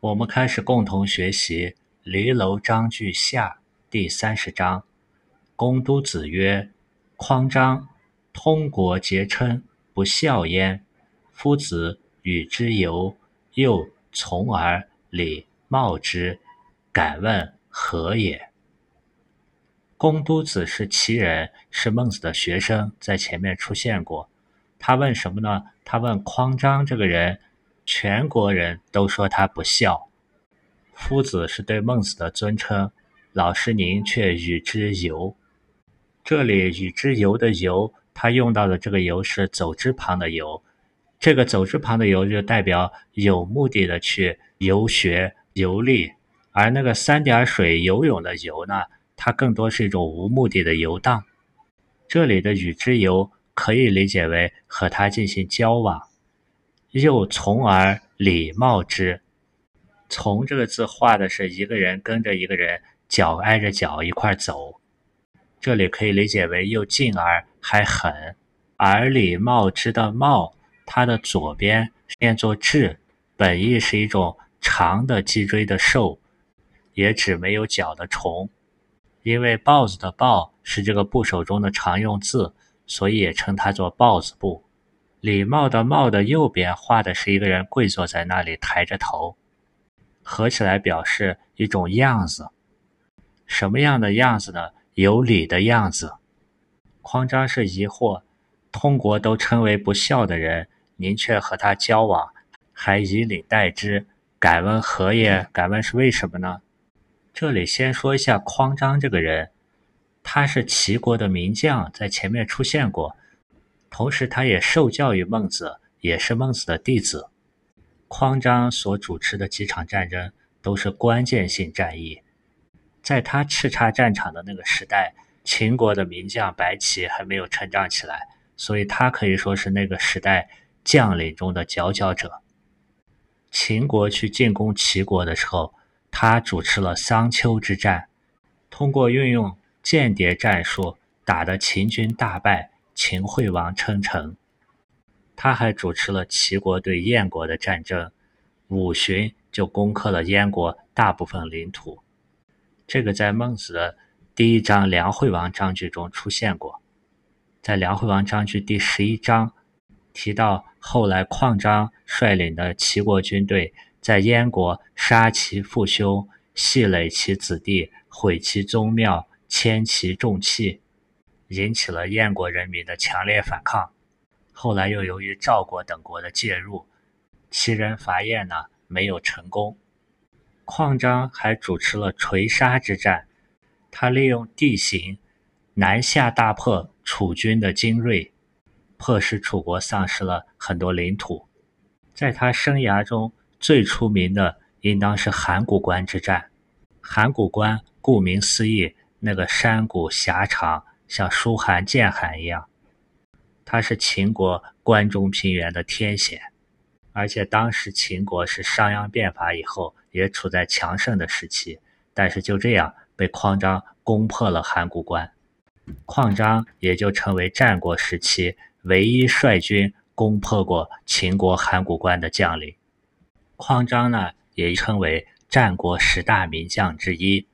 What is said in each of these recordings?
我们开始共同学习《离楼章句下》第三十章。公都子曰：“匡章，通国节称，不孝焉。夫子与之游，又从而礼貌之。敢问何也？”公都子是齐人，是孟子的学生，在前面出现过。他问什么呢？他问匡章这个人。全国人都说他不孝，夫子是对孟子的尊称，老师您却与之游。这里与之游的游，他用到的这个游是走之旁的游，这个走之旁的游就代表有目的的去游学游历，而那个三点水游泳的游呢，它更多是一种无目的的游荡。这里的与之游可以理解为和他进行交往。又从而礼貌之，从这个字画的是一个人跟着一个人，脚挨着脚一块走。这里可以理解为又近而还狠。而礼貌之的貌，它的左边念作雉，本意是一种长的脊椎的兽，也指没有脚的虫。因为豹子的豹是这个部首中的常用字，所以也称它做豹子部。礼貌的“貌”的右边画的是一个人跪坐在那里，抬着头，合起来表示一种样子。什么样的样子呢？有礼的样子。匡章是疑惑，通国都称为不孝的人，您却和他交往，还以礼待之，敢问何也？敢问是为什么呢？这里先说一下匡章这个人，他是齐国的名将，在前面出现过。同时，他也受教于孟子，也是孟子的弟子。匡章所主持的几场战争都是关键性战役，在他叱咤战场的那个时代，秦国的名将白起还没有成长起来，所以他可以说是那个时代将领中的佼佼者。秦国去进攻齐国的时候，他主持了桑丘之战，通过运用间谍战术，打得秦军大败。秦惠王称臣，他还主持了齐国对燕国的战争，五旬就攻克了燕国大部分领土。这个在孟子的第一章《梁惠王章句》中出现过，在《梁惠王章句》第十一章提到，后来况章率领的齐国军队在燕国杀其父兄，系累其子弟，毁其宗庙，迁其重器。引起了燕国人民的强烈反抗，后来又由于赵国等国的介入，齐人伐燕呢没有成功。况章还主持了垂沙之战，他利用地形南下大破楚军的精锐，迫使楚国丧失了很多领土。在他生涯中最出名的应当是函谷关之战。函谷关顾名思义，那个山谷狭长。像书函、剑函一样，它是秦国关中平原的天险，而且当时秦国是商鞅变法以后也处在强盛的时期，但是就这样被匡章攻破了函谷关，匡章也就成为战国时期唯一率军攻破过秦国函谷关的将领。匡章呢，也称为战国十大名将之一。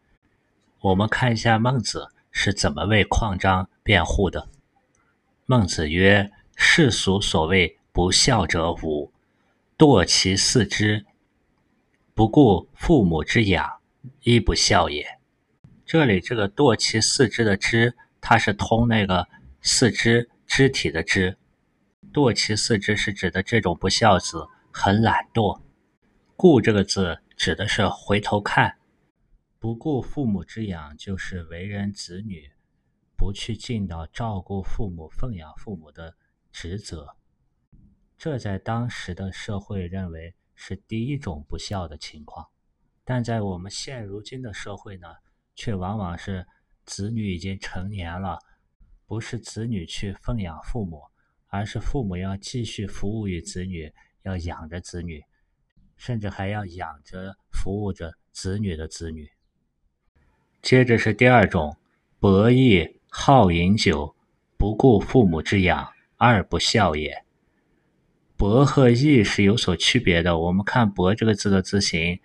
我们看一下孟子。是怎么为匡章辩护的？孟子曰：“世俗所谓不孝者五，堕其四肢，不顾父母之养，亦不孝也。”这里这个“堕其四肢”的“肢”，它是通那个四肢肢体的“肢”。堕其四肢是指的这种不孝子很懒惰。顾这个字指的是回头看。不顾父母之养，就是为人子女不去尽到照顾父母、奉养父母的职责。这在当时的社会认为是第一种不孝的情况，但在我们现如今的社会呢，却往往是子女已经成年了，不是子女去奉养父母，而是父母要继续服务于子女，要养着子女，甚至还要养着、服务着子女的子女。接着是第二种，博弈好饮酒，不顾父母之养，二不孝也。伯和义是有所区别的。我们看“伯”这个字的字形，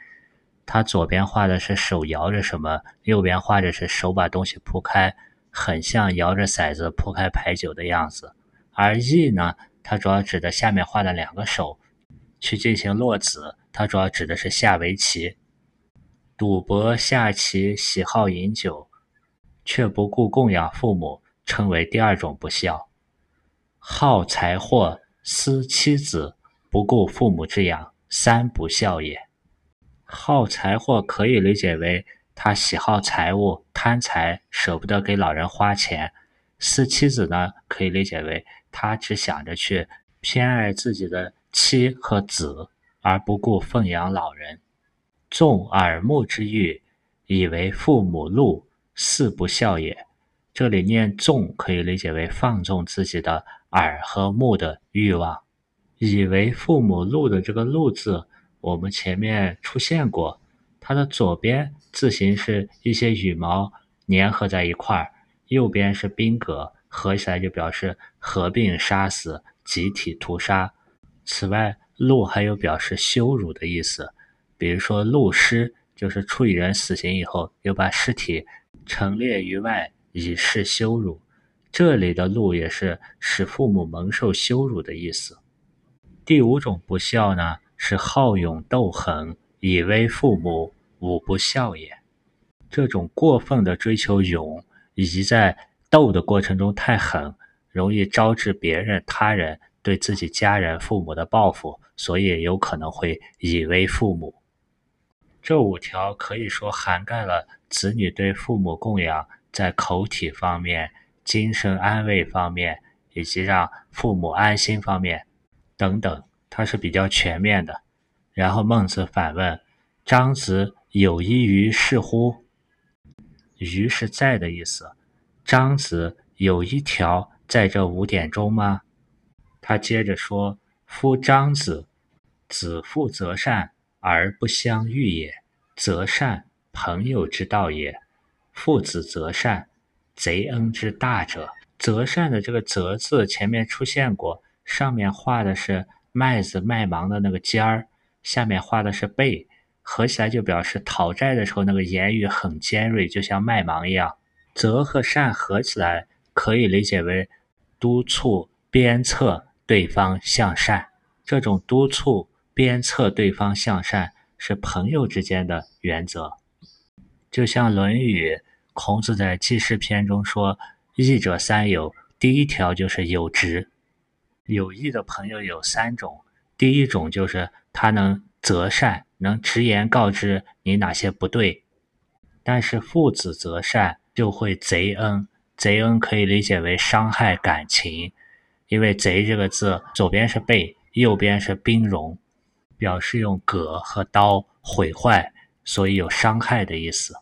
它左边画的是手摇着什么，右边画的是手把东西铺开，很像摇着骰子铺开牌九的样子。而“义”呢，它主要指的下面画的两个手去进行落子，它主要指的是下围棋。赌博下棋，喜好饮酒，却不顾供养父母，称为第二种不孝。好财货，思妻子，不顾父母之养，三不孝也。好财货可以理解为他喜好财物，贪财，舍不得给老人花钱；思妻子呢，可以理解为他只想着去偏爱自己的妻和子，而不顾奉养老人。纵耳目之欲，以为父母禄，四不孝也。这里念纵，可以理解为放纵自己的耳和目的欲望。以为父母禄的这个禄字，我们前面出现过。它的左边字形是一些羽毛粘合在一块儿，右边是宾格，合起来就表示合并杀死、集体屠杀。此外，禄还有表示羞辱的意思。比如说，戮尸就是处以人死刑以后，又把尸体陈列于外，以示羞辱。这里的“戮”也是使父母蒙受羞辱的意思。第五种不孝呢，是好勇斗狠，以威父母，五不孝也。这种过分的追求勇，以及在斗的过程中太狠，容易招致别人、他人对自己家人、父母的报复，所以有可能会以威父母。这五条可以说涵盖了子女对父母供养在口体方面、精神安慰方面，以及让父母安心方面等等，它是比较全面的。然后孟子反问：“张子有一于是乎？”“于”是在的意思。张子有一条在这五点中吗？他接着说：“夫张子，子父则善。”而不相遇也，则善朋友之道也。父子则善，贼恩之大者。则善的这个“则”字前面出现过，上面画的是麦子麦芒的那个尖儿，下面画的是背，合起来就表示讨债的时候那个言语很尖锐，就像麦芒一样。则和善合起来可以理解为督促鞭策对方向善，这种督促。鞭策对方向善是朋友之间的原则，就像《论语》孔子在记事篇中说：“义者三友，第一条就是有直。有益的朋友有三种，第一种就是他能择善，能直言告知你哪些不对。但是父子择善就会贼恩，贼恩可以理解为伤害感情，因为贼这个字左边是背，右边是兵戎。表示用戈和刀毁坏，所以有伤害的意思。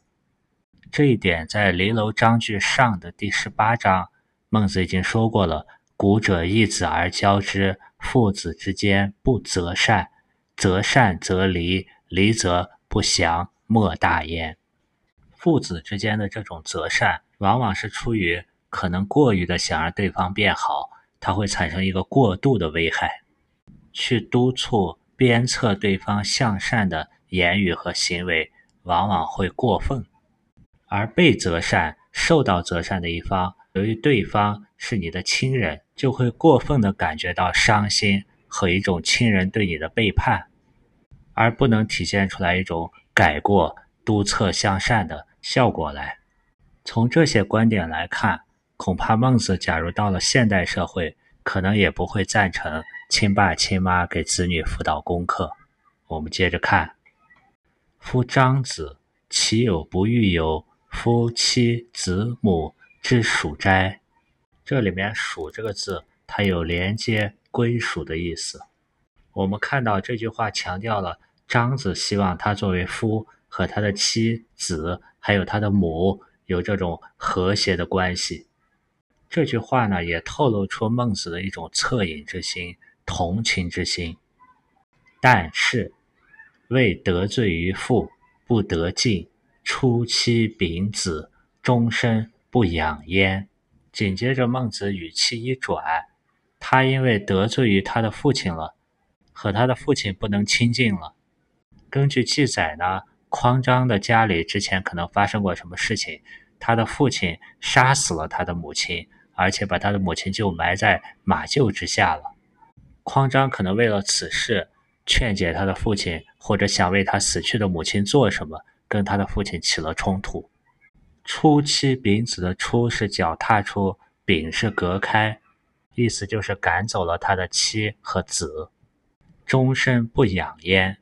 这一点在《离楼章句上》的第十八章，孟子已经说过了：“古者义子而教之，父子之间不择善，择善则离，离则不祥，莫大焉。”父子之间的这种择善，往往是出于可能过于的想让对方变好，它会产生一个过度的危害，去督促。鞭策对方向善的言语和行为，往往会过分；而被责善、受到责善的一方，由于对方是你的亲人，就会过分的感觉到伤心和一种亲人对你的背叛，而不能体现出来一种改过、督促向善的效果来。从这些观点来看，恐怕孟子假如到了现代社会，可能也不会赞成。亲爸亲妈给子女辅导功课。我们接着看：夫张子，其有不欲有夫妻子母之属斋？这里面“属”这个字，它有连接归属的意思。我们看到这句话强调了张子希望他作为夫和他的妻子，还有他的母有这种和谐的关系。这句话呢，也透露出孟子的一种恻隐之心。同情之心，但是为得罪于父，不得进，初妻丙子，终身不养焉。紧接着，孟子语气一转，他因为得罪于他的父亲了，和他的父亲不能亲近了。根据记载呢，匡章的家里之前可能发生过什么事情，他的父亲杀死了他的母亲，而且把他的母亲就埋在马厩之下了。匡章可能为了此事劝解他的父亲，或者想为他死去的母亲做什么，跟他的父亲起了冲突。初期丙子的“初”是脚踏出，丙是隔开，意思就是赶走了他的妻和子，终身不养焉。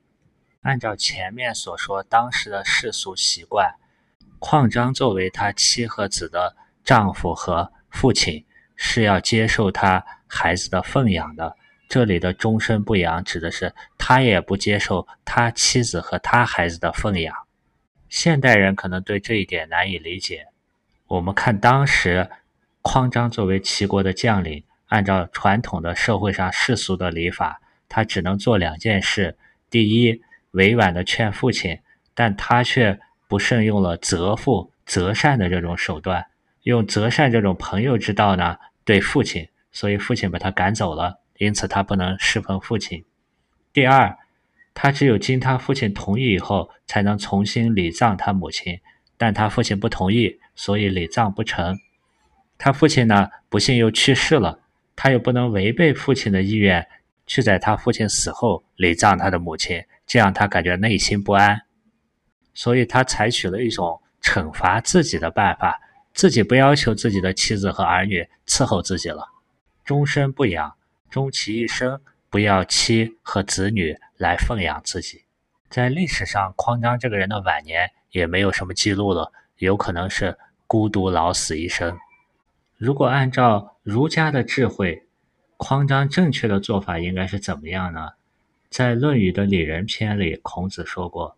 按照前面所说，当时的世俗习惯，匡章作为他妻和子的丈夫和父亲，是要接受他孩子的奉养的。这里的“终身不养”指的是他也不接受他妻子和他孩子的奉养。现代人可能对这一点难以理解。我们看当时，匡章作为齐国的将领，按照传统的社会上世俗的礼法，他只能做两件事：第一，委婉的劝父亲，但他却不慎用了择父择善的这种手段，用择善这种朋友之道呢对父亲，所以父亲把他赶走了，因此他不能侍奉父亲。第二，他只有经他父亲同意以后，才能重新礼葬他母亲，但他父亲不同意，所以礼葬不成。他父亲呢，不幸又去世了，他又不能违背父亲的意愿，去在他父亲死后礼葬他的母亲。这样他感觉内心不安，所以他采取了一种惩罚自己的办法，自己不要求自己的妻子和儿女伺候自己了，终身不养，终其一生不要妻和子女来奉养自己。在历史上，匡章这个人的晚年也没有什么记录了，有可能是孤独老死一生。如果按照儒家的智慧，匡章正确的做法应该是怎么样呢？在《论语》的礼仁篇里，孔子说过：“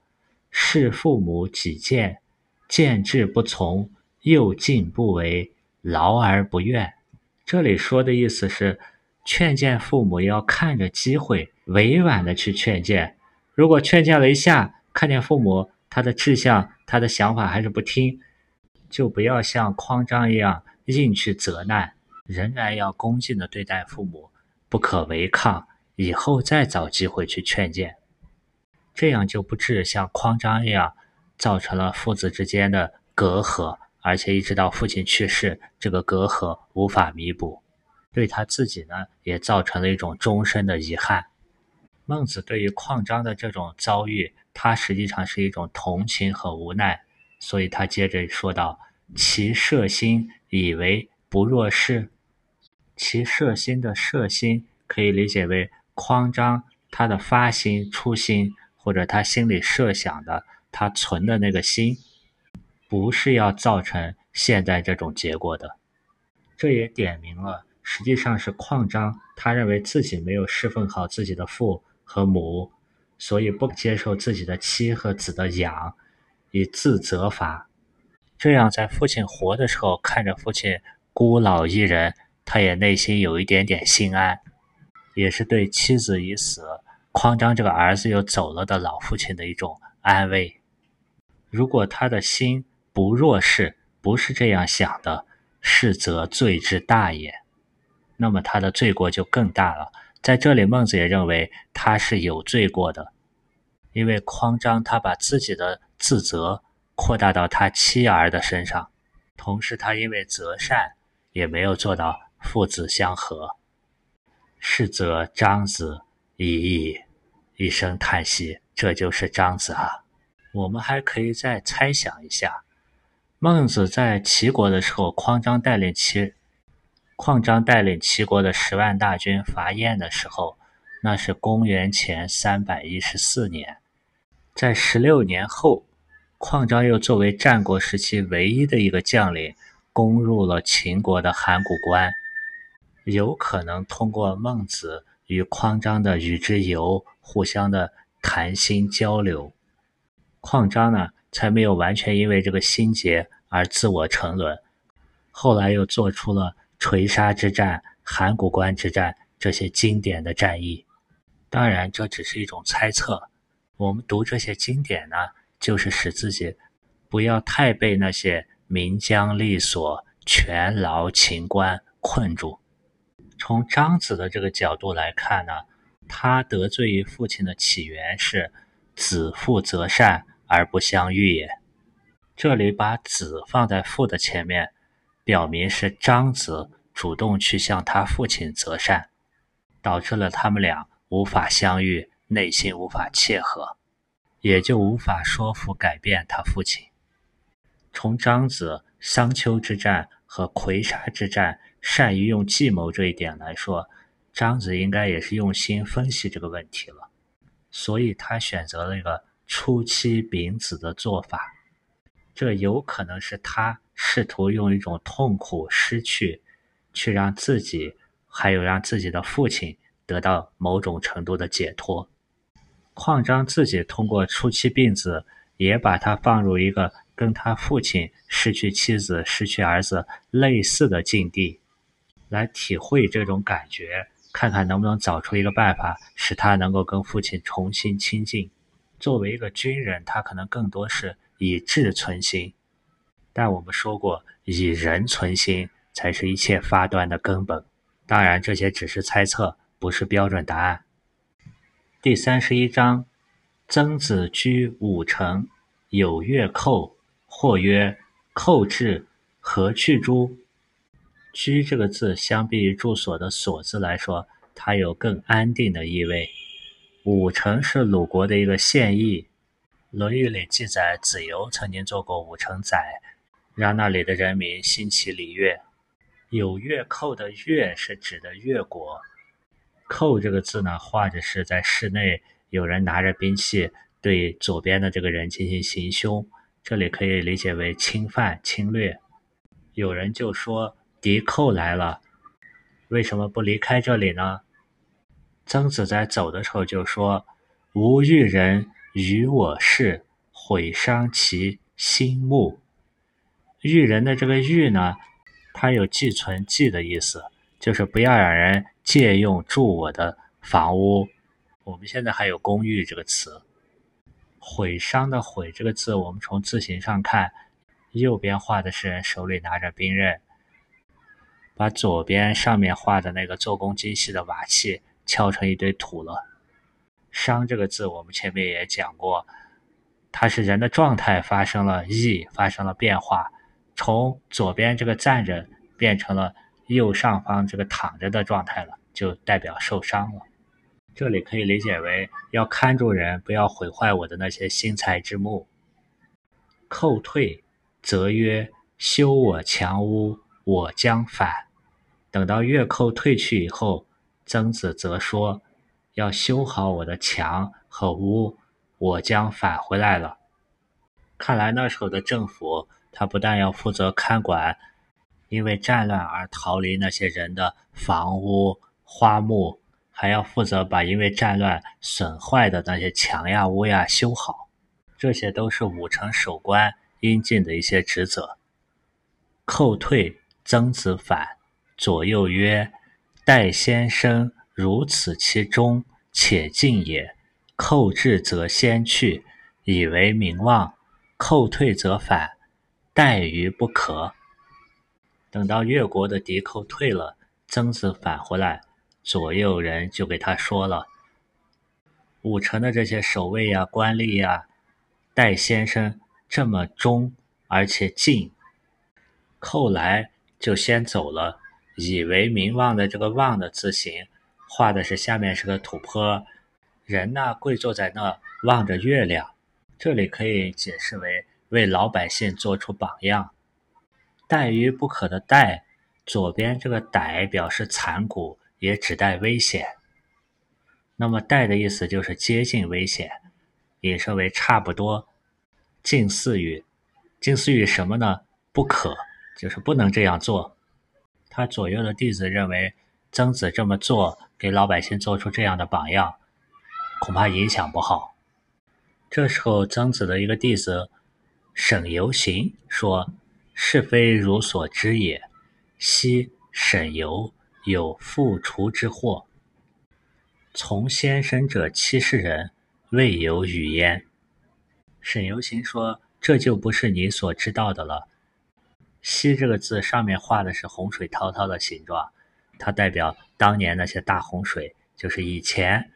事父母己见，见志不从，又敬不为，劳而不怨。”这里说的意思是，劝谏父母要看着机会，委婉的去劝谏。如果劝谏了一下，看见父母他的志向、他的想法还是不听，就不要像匡章一样硬去责难，仍然要恭敬的对待父母，不可违抗。以后再找机会去劝谏，这样就不致像匡章一样造成了父子之间的隔阂，而且一直到父亲去世，这个隔阂无法弥补，对他自己呢也造成了一种终身的遗憾。孟子对于匡章的这种遭遇，他实际上是一种同情和无奈，所以他接着说道：“其摄心以为不若是，其摄心的摄心可以理解为。”匡章他的发心、初心，或者他心里设想的，他存的那个心，不是要造成现在这种结果的。这也点明了，实际上是匡章他认为自己没有侍奉好自己的父和母，所以不接受自己的妻和子的养，以自责罚。这样在父亲活的时候，看着父亲孤老一人，他也内心有一点点心安。也是对妻子已死、匡章这个儿子又走了的老父亲的一种安慰。如果他的心不弱势，不是这样想的，是则罪之大也。那么他的罪过就更大了。在这里，孟子也认为他是有罪过的，因为匡章他把自己的自责扩大到他妻儿的身上，同时他因为择善，也没有做到父子相和。是则张子已矣，一声叹息。这就是张子啊。我们还可以再猜想一下：孟子在齐国的时候，匡章带领齐，匡章带领齐国的十万大军伐燕的时候，那是公元前三百一十四年。在十六年后，匡章又作为战国时期唯一的一个将领，攻入了秦国的函谷关。有可能通过孟子与匡章的与之游，互相的谈心交流，匡章呢才没有完全因为这个心结而自我沉沦。后来又做出了垂沙之战、函谷关之战这些经典的战役。当然，这只是一种猜测。我们读这些经典呢，就是使自己不要太被那些名将利所、权劳秦官困住。从张子的这个角度来看呢，他得罪于父亲的起源是子父择善而不相遇也。这里把子放在父的前面，表明是张子主动去向他父亲择善，导致了他们俩无法相遇，内心无法切合，也就无法说服改变他父亲。从张子桑丘之战和葵沙之战善于用计谋这一点来说，张子应该也是用心分析这个问题了，所以他选择了一个初期丙子的做法。这有可能是他试图用一种痛苦失去，去让自己还有让自己的父亲得到某种程度的解脱。邝章自己通过初期病子，也把他放入一个跟他父亲失去妻子、失去儿子类似的境地，来体会这种感觉，看看能不能找出一个办法，使他能够跟父亲重新亲近。作为一个军人，他可能更多是。以智存心，但我们说过，以人存心才是一切发端的根本。当然，这些只是猜测，不是标准答案。第三十一章：曾子居五城，有乐寇。或曰：寇至，何去诸？居这个字，相比于住所的所字来说，它有更安定的意味。五城是鲁国的一个县邑。《论语》里记载，子游曾经做过五城宰，让那里的人民兴起礼乐。有乐寇的乐是指的越国，寇这个字呢，画着是在室内有人拿着兵器对左边的这个人进行行凶，这里可以理解为侵犯、侵略。有人就说敌寇来了，为什么不离开这里呢？曾子在走的时候就说：“吾欲人。”与我事，毁伤其心目。育人的这个育呢，它有寄存寄的意思，就是不要让人借用住我的房屋。我们现在还有公寓这个词。毁伤的毁这个字，我们从字形上看，右边画的是人手里拿着兵刃，把左边上面画的那个做工精细的瓦器敲成一堆土了。伤这个字，我们前面也讲过，它是人的状态发生了异，发生了变化，从左边这个站着变成了右上方这个躺着的状态了，就代表受伤了。这里可以理解为要看住人，不要毁坏我的那些心财之木。寇退，则曰：修我强屋，我将反。等到越寇退去以后，曾子则说。要修好我的墙和屋，我将返回来了。看来那时候的政府，他不但要负责看管因为战乱而逃离那些人的房屋、花木，还要负责把因为战乱损坏的那些墙呀、屋呀修好。这些都是武城守关应尽的一些职责。寇退，曾子反，左右曰：“待先生。”如此其中且进也，寇至则先去，以为名望；寇退则反，待于不可。等到越国的敌寇退了，曾子返回来，左右人就给他说了：武城的这些守卫呀、官吏呀，待先生这么忠而且近，寇来就先走了，以为名望的这个望的字形。画的是下面是个土坡，人呢跪坐在那望着月亮，这里可以解释为为老百姓做出榜样。待于不可的待，左边这个歹表示残酷，也指代危险。那么待的意思就是接近危险，引申为差不多，近似于，近似于什么呢？不可，就是不能这样做。他左右的弟子认为。曾子这么做，给老百姓做出这样的榜样，恐怕影响不好。这时候，曾子的一个弟子沈游行说：“是非如所知也。昔沈游有复除之祸，从先生者七十人，未有语焉。”沈游行说：“这就不是你所知道的了。”“昔”这个字上面画的是洪水滔滔的形状。它代表当年那些大洪水，就是以前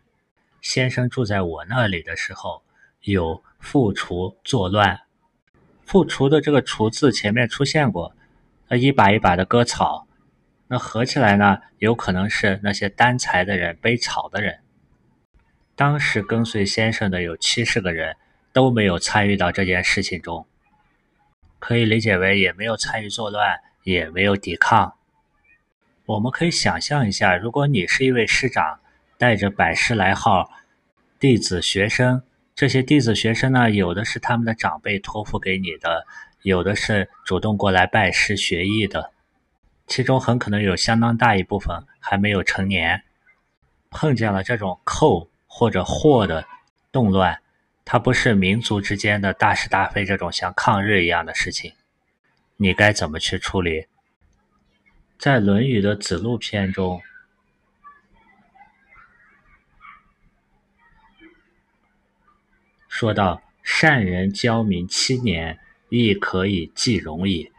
先生住在我那里的时候，有副厨作乱。副厨的这个“厨”字前面出现过，那一把一把的割草，那合起来呢，有可能是那些担柴的人、背草的人。当时跟随先生的有七十个人，都没有参与到这件事情中，可以理解为也没有参与作乱，也没有抵抗。我们可以想象一下，如果你是一位师长，带着百十来号弟子学生，这些弟子学生呢，有的是他们的长辈托付给你的，有的是主动过来拜师学艺的，其中很可能有相当大一部分还没有成年，碰见了这种寇。或者祸的动乱，它不是民族之间的大是大非这种像抗日一样的事情，你该怎么去处理？在《论语》的子路篇中，说到善人教民七年，亦可以济戎矣。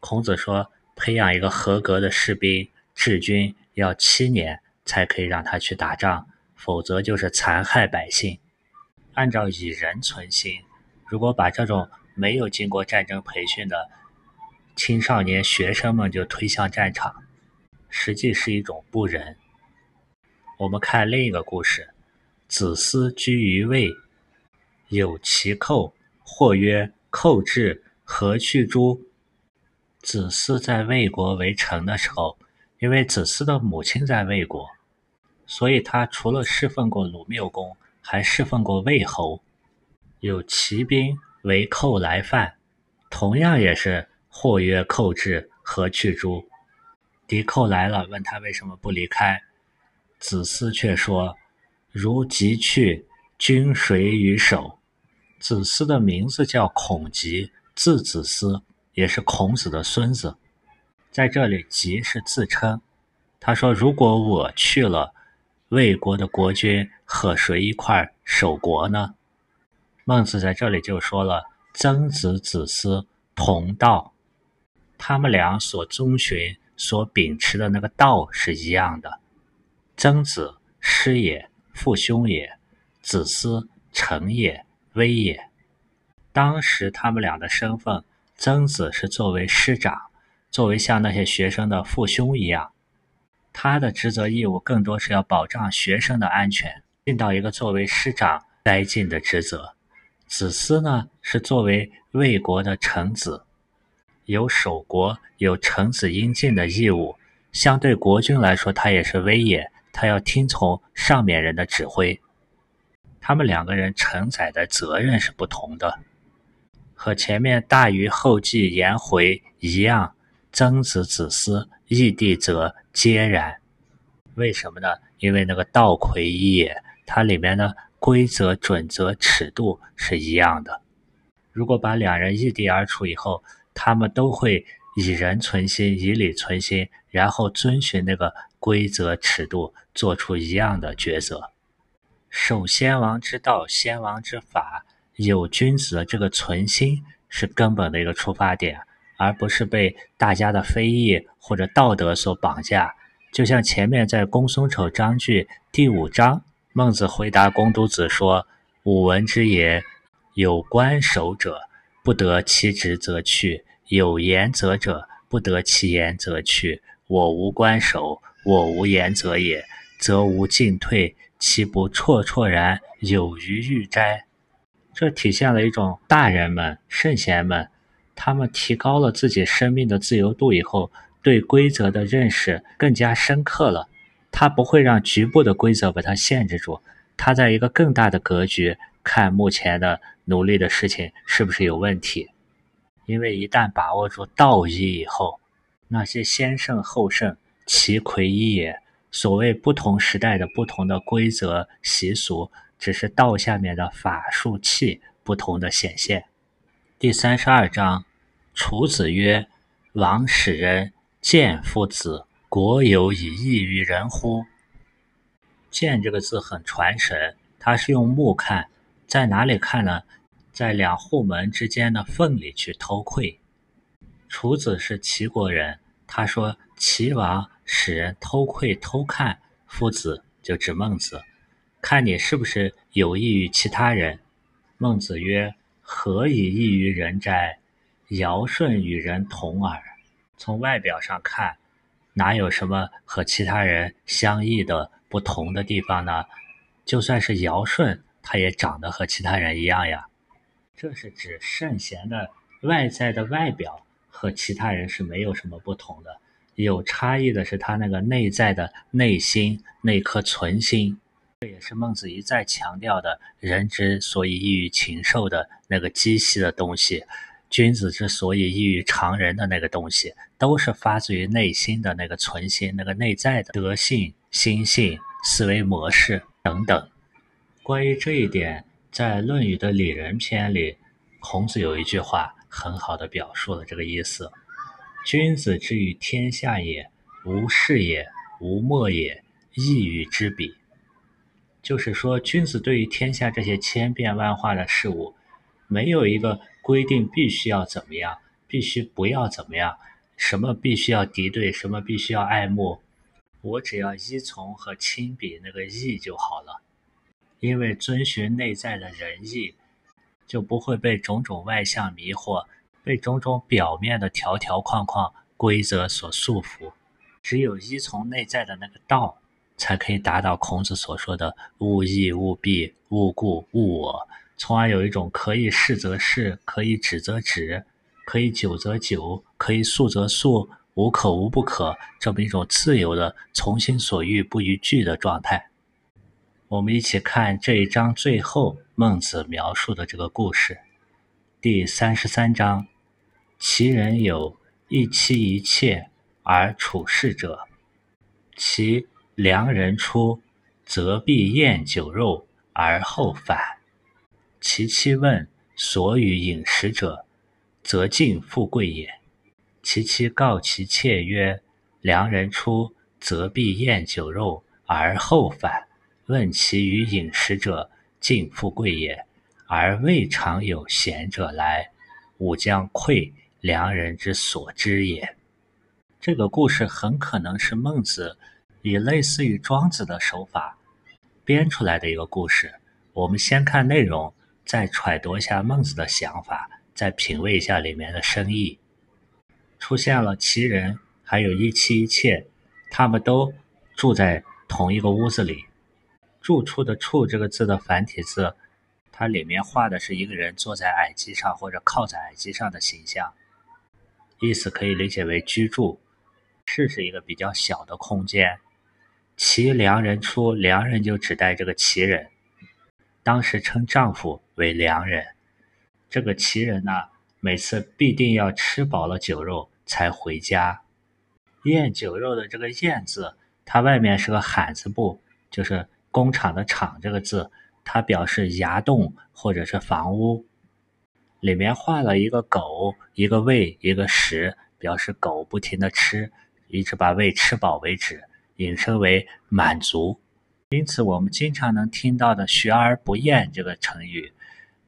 孔子说，培养一个合格的士兵、治军要七年才可以让他去打仗。否则就是残害百姓。按照以人存心，如果把这种没有经过战争培训的青少年学生们就推向战场，实际是一种不仁。我们看另一个故事：子思居于魏，有其寇，或曰：“寇至，何去诸？”子思在魏国为城的时候，因为子思的母亲在魏国。所以他除了侍奉过鲁缪公，还侍奉过魏侯。有骑兵为寇来犯，同样也是或曰寇至，何去诸？敌寇来了，问他为什么不离开？子思却说：“如即去，君谁与守？”子思的名字叫孔吉，字子思，也是孔子的孙子。在这里，吉是自称。他说：“如果我去了。”魏国的国君和谁一块守国呢？孟子在这里就说了：“曾子、子思同道，他们俩所遵循、所秉持的那个道是一样的。曾子师也，父兄也；子思臣也，威也。当时他们俩的身份，曾子是作为师长，作为像那些学生的父兄一样。”他的职责义务更多是要保障学生的安全，尽到一个作为师长该尽的职责。子思呢，是作为魏国的臣子，有守国、有臣子应尽的义务。相对国君来说，他也是威也，他要听从上面人的指挥。他们两个人承载的责任是不同的，和前面大禹、后继、颜回一样。曾子、子思、异地则皆然。为什么呢？因为那个道魁一也，它里面的规则、准则、尺度是一样的。如果把两人异地而处以后，他们都会以人存心，以礼存心，然后遵循那个规则、尺度，做出一样的抉择。守先王之道，先王之法，有君子的这个存心是根本的一个出发点。而不是被大家的非议或者道德所绑架，就像前面在公孙丑章句第五章，孟子回答公都子说：“吾闻之也，有官守者，不得其职则去；有言则者，不得其言则去。我无官守，我无言则也，则无进退，其不绰绰然有余欲哉？”这体现了一种大人们、圣贤们。他们提高了自己生命的自由度以后，对规则的认识更加深刻了。他不会让局部的规则把他限制住，他在一个更大的格局看目前的努力的事情是不是有问题。因为一旦把握住道义以后，那些先圣后圣，其魁一也。所谓不同时代的不同的规则习俗，只是道下面的法术器不同的显现。第三十二章。楚子曰：“王使人见夫子，国有以异于人乎？”“见”这个字很传神，它是用目看，在哪里看呢？在两户门之间的缝里去偷窥。楚子是齐国人，他说齐王使人偷窥偷看夫子，就指孟子。看你是不是有益于其他人。孟子曰：“何以异于人哉？尧舜与人同耳。”从外表上看，哪有什么和其他人相异的不同的地方呢？就算是尧舜，他也长得和其他人一样呀。这是指圣贤的外在的外表和其他人是没有什么不同的，有差异的是他那个内在的内心那颗存心。这也是孟子一再强调的：人之所以异于禽兽的那个机器的东西，君子之所以异于常人的那个东西，都是发自于内心的那个存心、那个内在的德性、心性、思维模式等等。关于这一点。在《论语》的里仁篇里，孔子有一句话很好的表述了这个意思：“君子之于天下也，无事也，无莫也，义与之比。”就是说，君子对于天下这些千变万化的事物，没有一个规定必须要怎么样，必须不要怎么样，什么必须要敌对，什么必须要爱慕，我只要依从和亲比那个义就好了。因为遵循内在的仁义，就不会被种种外相迷惑，被种种表面的条条框框、规则所束缚。只有依从内在的那个道，才可以达到孔子所说的“勿义勿弊，勿故勿我”，从而有一种可以是则是，可以止则止，可以久则久，可以速则速，无可无不可，这么一种自由的从心所欲不逾矩的状态。我们一起看这一章最后孟子描述的这个故事，第三十三章：其人有一妻一妾而处世者，其良人出，则必宴酒肉而后返。其妻问所与饮食者，则尽富贵也。其妻告其妾曰：“良人出，则必宴酒肉而后返。”问其与饮食者，尽富贵也，而未尝有贤者来，吾将愧良人之所知也。这个故事很可能是孟子以类似于庄子的手法编出来的一个故事。我们先看内容，再揣度一下孟子的想法，再品味一下里面的深意。出现了齐人，还有一妻一妾，他们都住在同一个屋子里。住处的“处”这个字的繁体字，它里面画的是一个人坐在矮机上或者靠在矮机上的形象，意思可以理解为居住。室是一个比较小的空间。其良人出，良人就指代这个齐人，当时称丈夫为良人。这个齐人呢，每次必定要吃饱了酒肉才回家。宴酒肉的这个“宴”字，它外面是个罕字部，就是。工厂的“厂”这个字，它表示崖洞或者是房屋，里面画了一个狗、一个胃、一个食，表示狗不停的吃，一直把胃吃饱为止，引申为满足。因此，我们经常能听到的“学而不厌”这个成语，“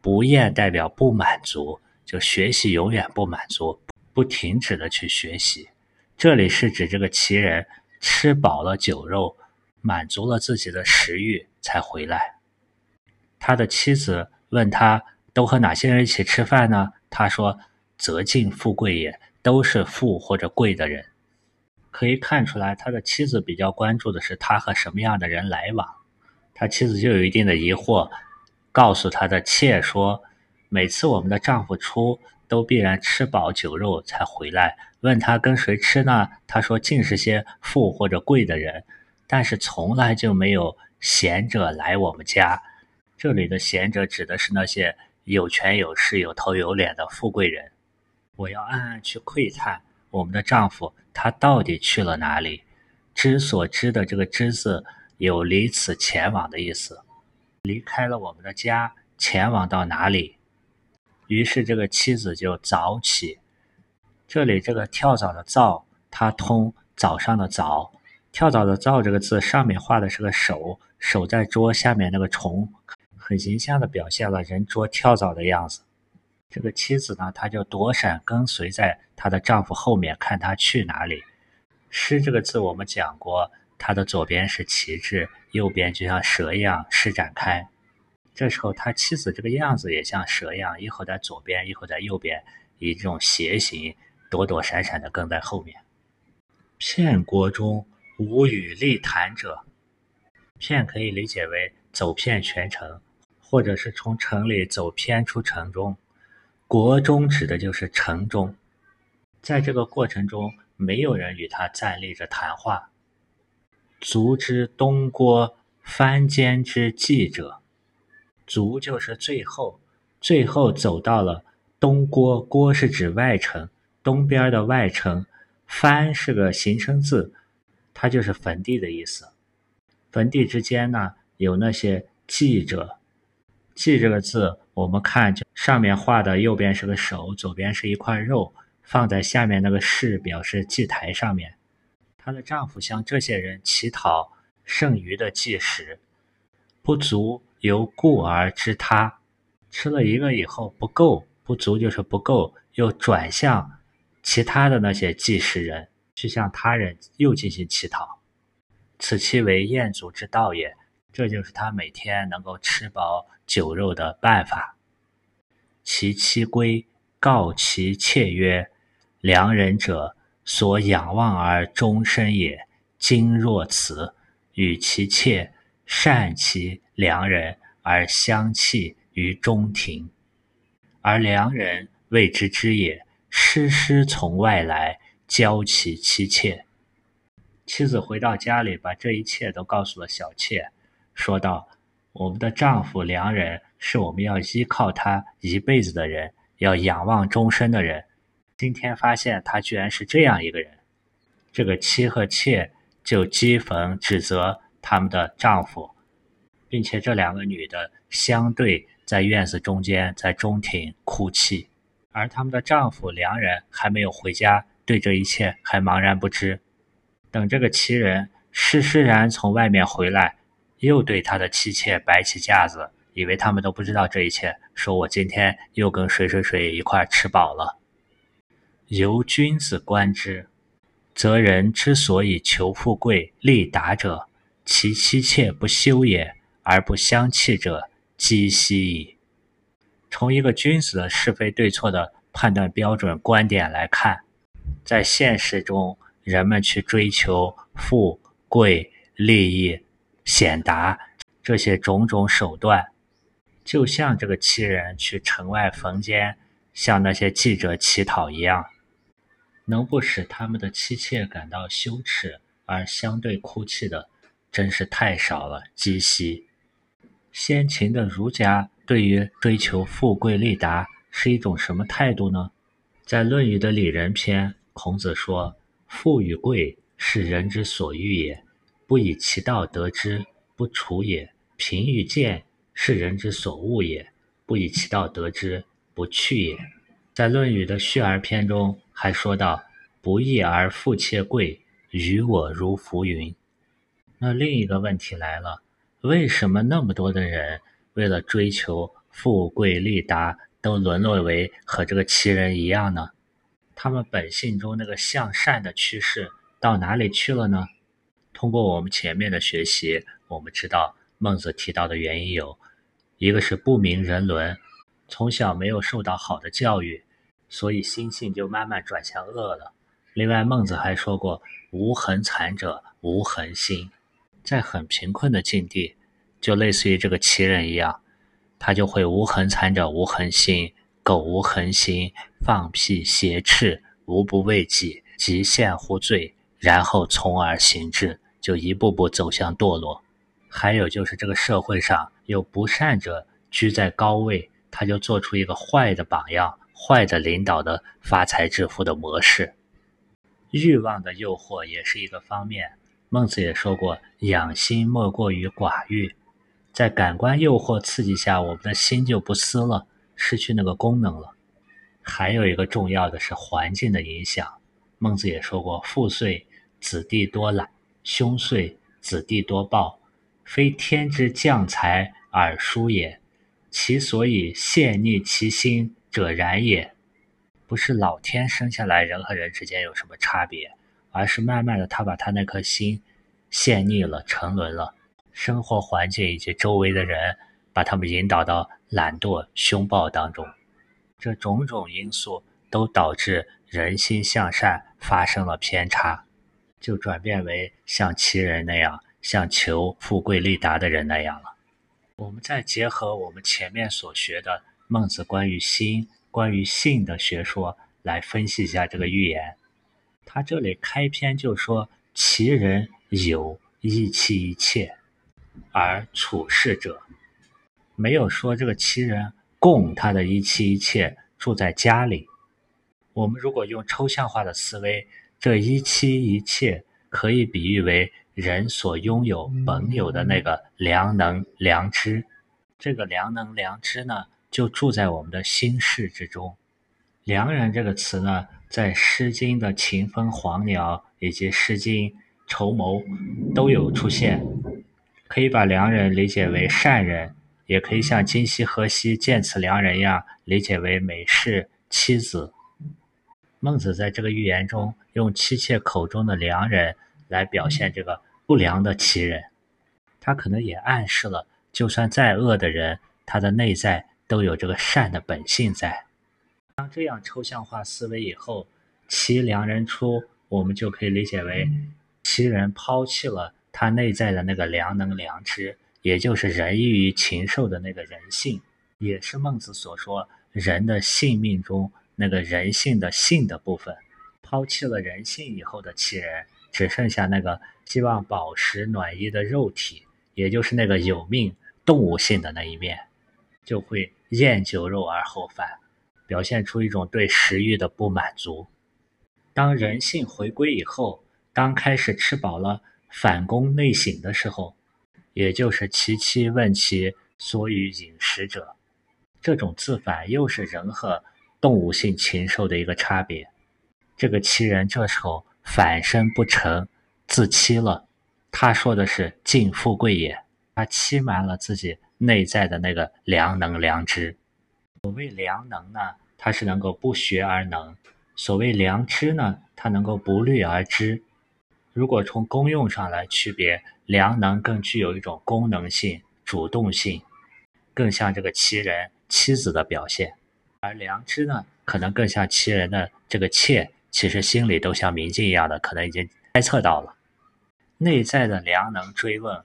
不厌”代表不满足，就学习永远不满足，不停止的去学习。这里是指这个奇人吃饱了酒肉。满足了自己的食欲才回来。他的妻子问他：“都和哪些人一起吃饭呢？”他说：“则尽富贵也，都是富或者贵的人。”可以看出来，他的妻子比较关注的是他和什么样的人来往。他妻子就有一定的疑惑，告诉他的妾说：“每次我们的丈夫出，都必然吃饱酒肉才回来。问他跟谁吃呢？他说尽是些富或者贵的人。”但是从来就没有贤者来我们家。这里的贤者指的是那些有权有势、有头有脸的富贵人。我要暗暗去窥探我们的丈夫，他到底去了哪里？知所知的这个“知”字有离此前往的意思，离开了我们的家，前往到哪里？于是这个妻子就早起。这里这个跳蚤的“蚤”，它通早上的“早”。跳蚤的“蚤”这个字上面画的是个手，手在桌下面那个虫，很形象的表现了人捉跳蚤的样子。这个妻子呢，她就躲闪跟随在她的丈夫后面，看他去哪里。诗这个字我们讲过，他的左边是旗帜，右边就像蛇一样施展开。这时候他妻子这个样子也像蛇一样，一会儿在左边，一会儿在右边，以这种斜形躲躲闪闪的跟在后面。骗国中无与立谈者，骗可以理解为走遍全城，或者是从城里走偏出城中。国中指的就是城中，在这个过程中，没有人与他站立着谈话。卒之东郭藩间之计者，卒就是最后，最后走到了东郭，郭是指外城，东边的外城。藩是个形声字，它就是坟地的意思。坟地之间呢，有那些祭者。祭这个字，我们看上面画的，右边是个手，左边是一块肉，放在下面那个士表示祭台上面。她的丈夫向这些人乞讨剩余的祭食，不足由故而知他。吃了一个以后不够，不足就是不够，又转向其他的那些祭食人，去向他人又进行乞讨。此其为燕族之道也，这就是他每天能够吃饱酒肉的办法。其妻归告其妾曰：“良人者。”所仰望而终身也。今若此，与其妾善其良人而相弃于中庭，而良人谓之知也。师师从外来，教其妻妾。妻子回到家里，把这一切都告诉了小妾，说道：“我们的丈夫良人是我们要依靠他一辈子的人，要仰望终身的人。”今天发现他居然是这样一个人，这个妻和妾就讥讽指责他们的丈夫，并且这两个女的相对在院子中间，在中庭哭泣，而他们的丈夫良人还没有回家，对这一切还茫然不知。等这个奇人施施然从外面回来，又对他的妻妾摆起架子，以为他们都不知道这一切，说我今天又跟谁谁谁一块吃饱了。由君子观之，则人之所以求富贵利达者，其妻妾不修也，而不相弃者，积息矣。从一个君子的是非对错的判断标准观点来看，在现实中，人们去追求富贵、利益、显达这些种种手段，就像这个七人去城外坟间向那些记者乞讨一样。能不使他们的妻妾感到羞耻而相对哭泣的，真是太少了。积息。先秦的儒家对于追求富贵利达是一种什么态度呢？在《论语》的里仁篇，孔子说：“富与贵，是人之所欲也，不以其道得之，不处也；贫与贱，是人之所恶也，不以其道得之，不去也。”在《论语》的序而篇中。还说到：“不义而富且贵，于我如浮云。”那另一个问题来了：为什么那么多的人为了追求富贵利达，都沦落为和这个奇人一样呢？他们本性中那个向善的趋势到哪里去了呢？通过我们前面的学习，我们知道孟子提到的原因有：一个是不明人伦，从小没有受到好的教育。所以心性就慢慢转向恶了。另外，孟子还说过：“无恒残者，无恒心。”在很贫困的境地，就类似于这个奇人一样，他就会无恒残者无恒心，苟无恒心，放屁挟斥，无不为己，即陷乎罪，然后从而行之，就一步步走向堕落。还有就是这个社会上有不善者居在高位，他就做出一个坏的榜样。坏的领导的发财致富的模式，欲望的诱惑也是一个方面。孟子也说过：“养心莫过于寡欲。”在感官诱惑刺激下，我们的心就不思了，失去那个功能了。还有一个重要的是环境的影响。孟子也说过：“父岁子弟多懒，凶岁子弟多暴，非天之降才而疏也，其所以陷逆其心。”者然也，不是老天生下来人和人之间有什么差别，而是慢慢的他把他那颗心陷溺了、沉沦了。生活环境以及周围的人，把他们引导到懒惰、凶暴当中。这种种因素都导致人心向善发生了偏差，就转变为像齐人那样，像求富贵利达的人那样了。我们再结合我们前面所学的孟子关于心、关于性的学说来分析一下这个寓言。他这里开篇就说：“其人有一妻一妾，而处世者，没有说这个其人供他的一妻一妾住在家里。我们如果用抽象化的思维，这一妻一妾可以比喻为人所拥有本有的那个良能良知。这个良能良知呢，就住在我们的心事之中。良人这个词呢。”在《诗经》的《秦风黄鸟》以及《诗经·绸缪》都有出现，可以把良人理解为善人，也可以像今夕何夕见此良人一样理解为美氏妻子。孟子在这个寓言中用妻妾口中的良人来表现这个不良的其人，他可能也暗示了，就算再恶的人，他的内在都有这个善的本性在。当这样抽象化思维以后，其良人出，我们就可以理解为，其人抛弃了他内在的那个良能良知，也就是人异于禽兽的那个人性，也是孟子所说人的性命中那个人性的性的部分。抛弃了人性以后的其人，只剩下那个希望饱食暖衣的肉体，也就是那个有命动物性的那一面，就会厌酒肉而后饭。表现出一种对食欲的不满足。当人性回归以后，当开始吃饱了反攻内省的时候，也就是其妻问其所与饮食者，这种自反又是人和动物性禽兽的一个差别。这个欺人这时候反身不成，自欺了。他说的是尽富贵也，他欺瞒了自己内在的那个良能良知。所谓良能呢？它是能够不学而能，所谓良知呢，它能够不虑而知。如果从功用上来区别，良能更具有一种功能性、主动性，更像这个妻人妻子的表现；而良知呢，可能更像妻人的这个妾，其实心里都像明镜一样的，可能已经猜测到了内在的良能。追问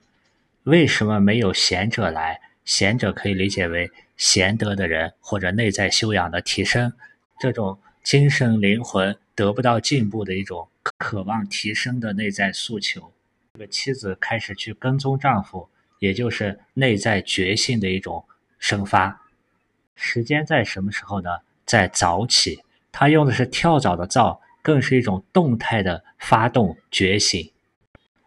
为什么没有贤者来？贤者可以理解为。贤德的人或者内在修养的提升，这种精神灵魂得不到进步的一种渴望提升的内在诉求，这个妻子开始去跟踪丈夫，也就是内在觉性的一种生发。时间在什么时候呢？在早起，他用的是跳蚤的蚤，更是一种动态的发动觉醒。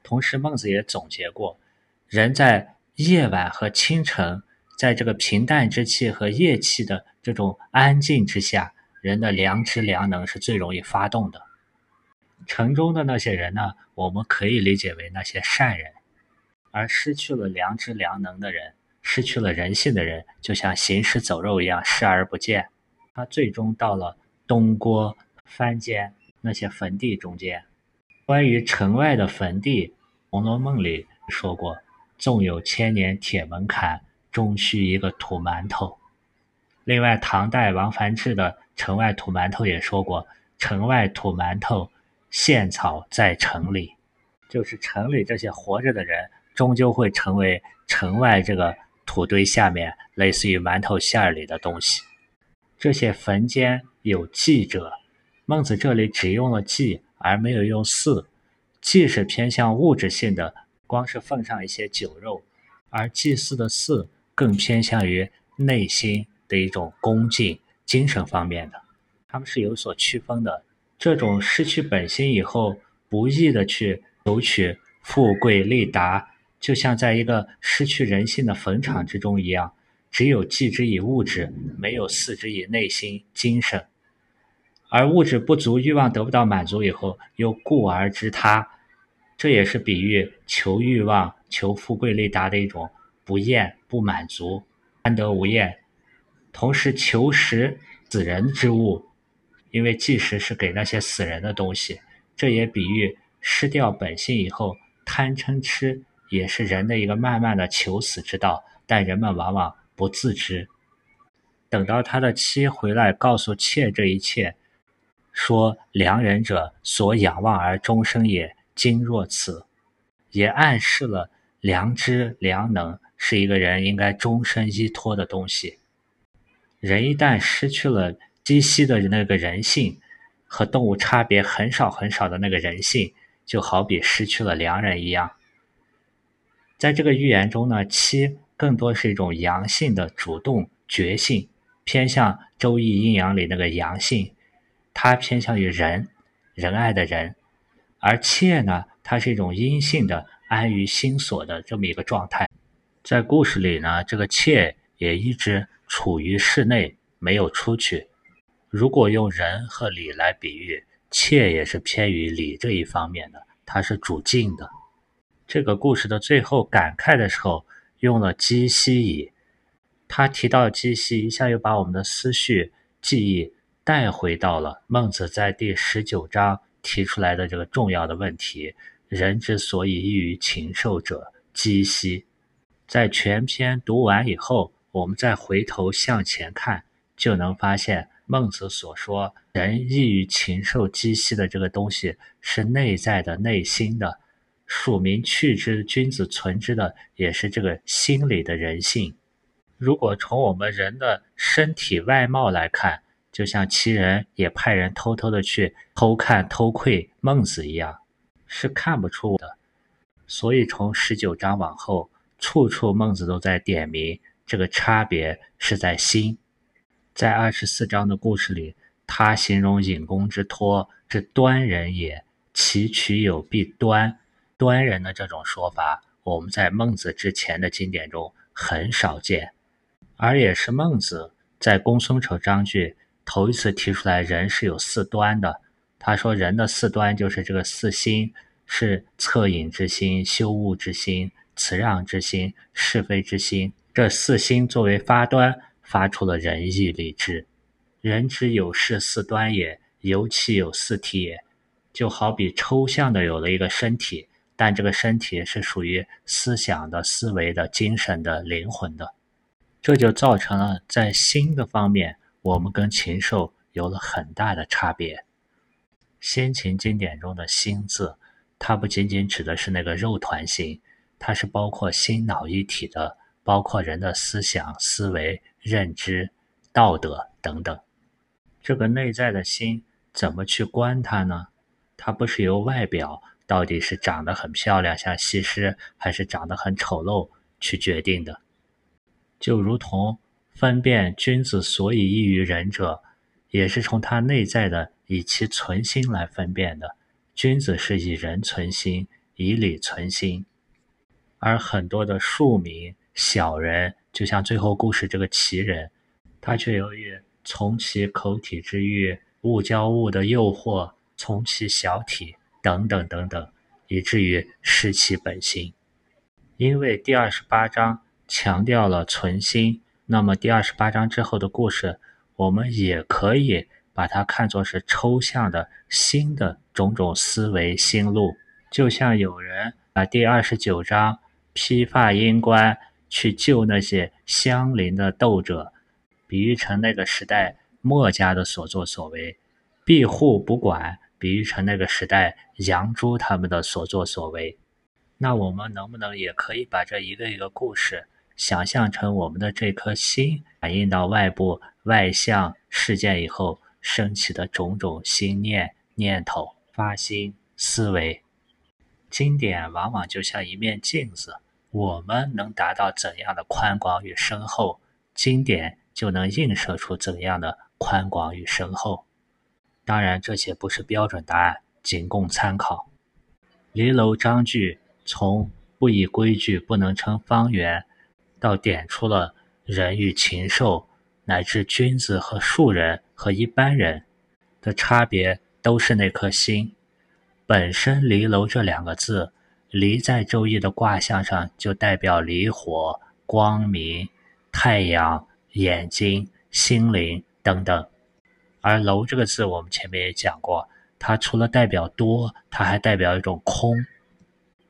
同时，孟子也总结过，人在夜晚和清晨。在这个平淡之气和夜气的这种安静之下，人的良知良能是最容易发动的。城中的那些人呢，我们可以理解为那些善人；而失去了良知良能的人，失去了人性的人，就像行尸走肉一样视而不见。他最终到了东郭、番间那些坟地中间。关于城外的坟地，《红楼梦》里说过：“纵有千年铁门槛。”终须一个土馒头。另外，唐代王梵志的《城外土馒头》也说过：“城外土馒头，现草在城里。”就是城里这些活着的人，终究会成为城外这个土堆下面类似于馒头馅儿里的东西。这些坟间有祭者，孟子这里只用了祭，而没有用祀。祭是偏向物质性的，光是奉上一些酒肉；而祭祀的祀。更偏向于内心的一种恭敬、精神方面的，他们是有所区分的。这种失去本心以后，不易的去求取富贵利达，就像在一个失去人性的坟场之中一样，只有祭之以物质，没有祀之以内心精神。而物质不足，欲望得不到满足以后，又故而知他，这也是比喻求欲望、求富贵利达的一种。不厌不满足，安得无厌。同时求食死人之物，因为祭食是给那些死人的东西，这也比喻失掉本性以后，贪嗔痴也是人的一个慢慢的求死之道，但人们往往不自知。等到他的妻回来告诉妾这一切，说良人者所仰望而终生也，今若此，也暗示了良知良能是一个人应该终身依托的东西。人一旦失去了鸡西的那个人性，和动物差别很少很少的那个人性，就好比失去了良人一样。在这个寓言中呢，妻更多是一种阳性的主动觉性，偏向《周易》阴阳里那个阳性，它偏向于仁，仁爱的仁；而妾呢，它是一种阴性的安于心所的这么一个状态。在故事里呢，这个妾也一直。处于室内，没有出去。如果用仁和礼来比喻，妾也是偏于礼这一方面的，它是主静的。这个故事的最后感慨的时候，用了鸡兮矣。他提到鸡兮，一下又把我们的思绪、记忆带回到了孟子在第十九章提出来的这个重要的问题：人之所以异于禽兽者，鸡兮。在全篇读完以后。我们再回头向前看，就能发现孟子所说“人异于禽兽鸡兮”的这个东西是内在的、内心的。庶民去之，君子存之的，也是这个心理的人性。如果从我们人的身体外貌来看，就像齐人也派人偷偷的去偷看、偷窥孟子一样，是看不出的。所以从十九章往后，处处孟子都在点名。这个差别是在心，在二十四章的故事里，他形容尹公之托是端人也，其取有必端。端人的这种说法，我们在孟子之前的经典中很少见，而也是孟子在公孙丑章句头一次提出来，人是有四端的。他说，人的四端就是这个四心：是恻隐之心、羞恶之心、辞让之心、是非之心。这四心作为发端，发出了仁义礼智。人之有是四端也，尤其有四体也。就好比抽象的有了一个身体，但这个身体是属于思想的、思维的、精神的、灵魂的。这就造成了在心的方面，我们跟禽兽有了很大的差别。先秦经典中的“心”字，它不仅仅指的是那个肉团心，它是包括心脑一体的。包括人的思想、思维、认知、道德等等，这个内在的心怎么去观它呢？它不是由外表到底是长得很漂亮像西施，还是长得很丑陋去决定的。就如同分辨君子所以异于仁者，也是从他内在的以其存心来分辨的。君子是以仁存心，以礼存心，而很多的庶民。小人就像最后故事这个奇人，他却由于从其口体之欲、物交物的诱惑，从其小体等等等等，以至于失其本心。因为第二十八章强调了存心，那么第二十八章之后的故事，我们也可以把它看作是抽象的新的种种思维心路。就像有人把第二十九章披发缨冠。去救那些相邻的斗者，比喻成那个时代墨家的所作所为；庇护不管，比喻成那个时代杨朱他们的所作所为。那我们能不能也可以把这一个一个故事想象成我们的这颗心，反映到外部外向事件以后升起的种种心念、念头、发心、思维？经典往往就像一面镜子。我们能达到怎样的宽广与深厚，经典就能映射出怎样的宽广与深厚。当然，这些不是标准答案，仅供参考。离楼章句从不以规矩不能成方圆，到点出了人与禽兽，乃至君子和庶人和一般人的差别，都是那颗心。本身“离楼”这两个字。离在周易的卦象上就代表离火、光明、太阳、眼睛、心灵等等，而楼这个字我们前面也讲过，它除了代表多，它还代表一种空。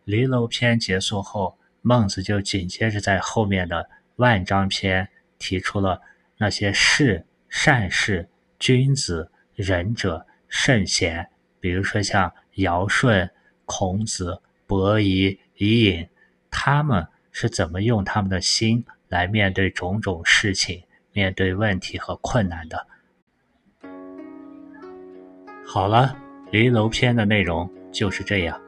离楼篇结束后，孟子就紧接着在后面的万章篇提出了那些士、善士、君子、仁者、圣贤，比如说像尧舜、孔子、伯夷、伊尹，他们是怎么用他们的心来面对种种事情、面对问题和困难的。好了，离楼篇的内容就是这样。